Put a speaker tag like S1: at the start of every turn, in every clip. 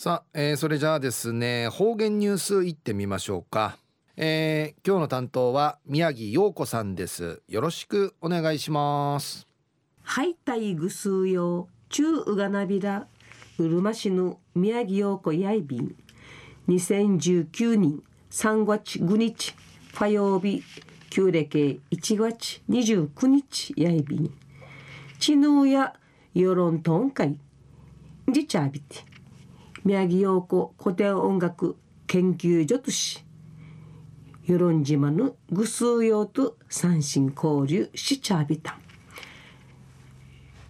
S1: さあ、えー、それじゃあですね方言ニュースいってみましょうか、えー、今日の担当は宮城陽子さんです。よろしくお願いします。
S2: はいたいぐすうよ中うがなびらうるま市の宮城陽子やいびん。2019年3月5日火曜日旧暦1月29日やいびん。知能や世論とんかい。じちゃびて。宮城陽子古典音楽研究所とし与論島のぐすう用と三振交流しちゃびた。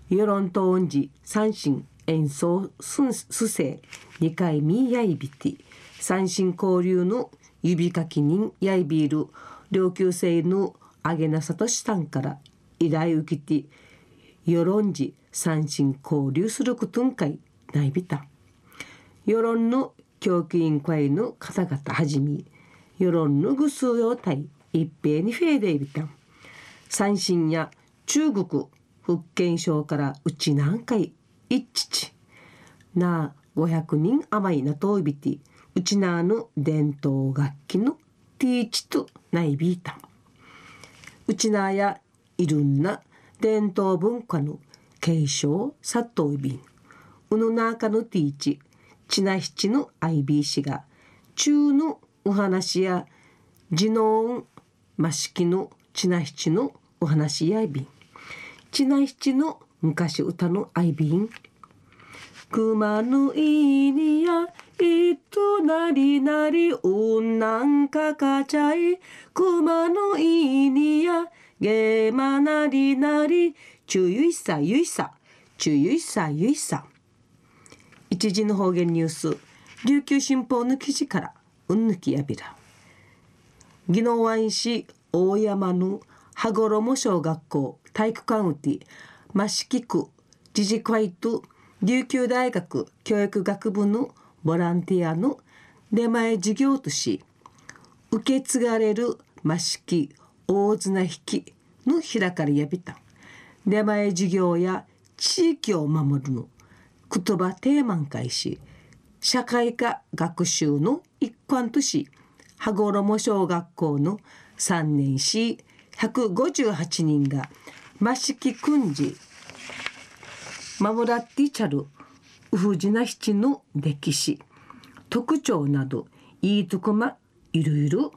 S2: 世論と音寺三振演奏すすせ二回みやいびて。三振交流の指かき人やいびる両級生のあげなさとしさんから依頼受けて世論寺三振交流することんかいないびた。世論の教育委員会の方々はじめ世論のぐすうよたい一平にフェーデイビタン三振や中国福建省からうち何回一致なあ500人余りなといびてうちなあの伝統楽器のティーチとないびいた。んうちなあやいろんな伝統文化の継承さといびん。うの中のティーチちなひちの IB が中のお話や地のましきのちなひちのお話やいびん。ちなひちの昔歌のアイビン。熊のいにやいとなりなりおんなんかかちゃい。熊のいにやげまなりなり。ちゅゆいさゆいさちゅゆいさゆいさ。一時の方言ニュース。琉球新報の記事から。うんぬきやびら。宜野湾市大山の羽衣小学校。体育館うて益城区。自治会と琉球大学。教育学部のボランティアの出前授業とし受け継がれる益城。大綱引き。の開かれやびた。出前授業や地域を守るの。言葉テーマン会し社会科学習の一環とし羽衣小学校の3年し158人が益城くんじ守らってちゃるウフジナ七の歴史特徴などいいとこまいろいろ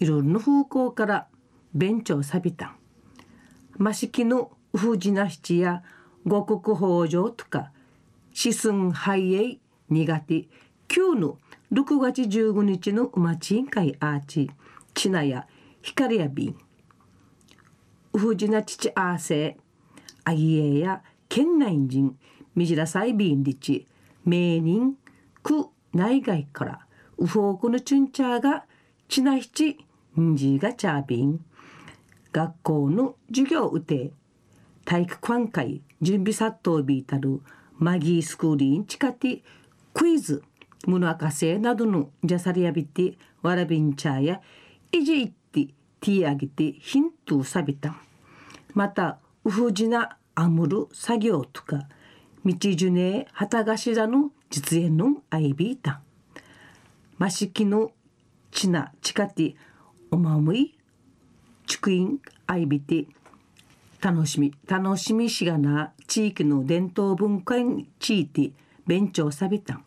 S2: いろんな方向から勉強さびた。益城のウフジナ七や五穀豊穣とかシスンハイエイニガティ、キューの6月15日のウマチンカイアーチ。チナヤ、ヒカリアビン。ウフジナチチアーセアギエや県内人。みじらさいびんりち名人区内外から。ウフォークのチュンチャーがチナヒチんじガチャービン。学校の授業を受て体育館会準備殺到ビータルマギースクーリンチカティクイズムノアカセなどのジャサリアビティワラビンチャーやイジイティティアギティヒントサビタまたウフジナアムル作業とか道ジュネー旗頭の実演のアイビータマシキのチナチカティおまむいチクインアイビティ楽しみ。楽しみしがな地域の伝統文化について勉強さびた。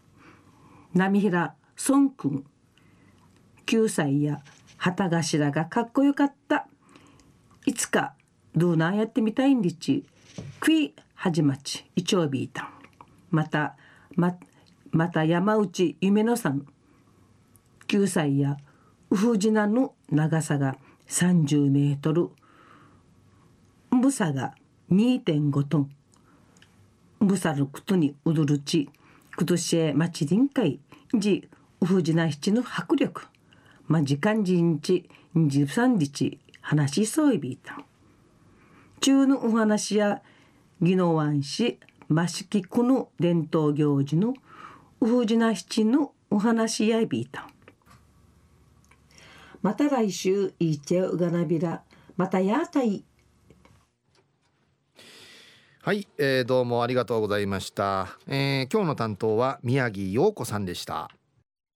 S2: 波平孫君9歳や旗頭がかっこよかった。いつかドゥーナーやってみたいんでち。クイはじまち。いちょうびいたまたままた山内夢野さん。9歳やウフジナの長さが30メートル。重さが2.5トン。重さることに踊るち今年へ町臨会じウフジナ七の迫力。ま時間人ち13日。話しそういびいた。中のお話や宜野湾市。益城区の伝統行事の。ウフジナ七のお話やいびいた。また来週いちゃうがなびら。またやたい
S1: はい、えー、どうもありがとうございました、えー、今日の担当は宮城陽子さんでした。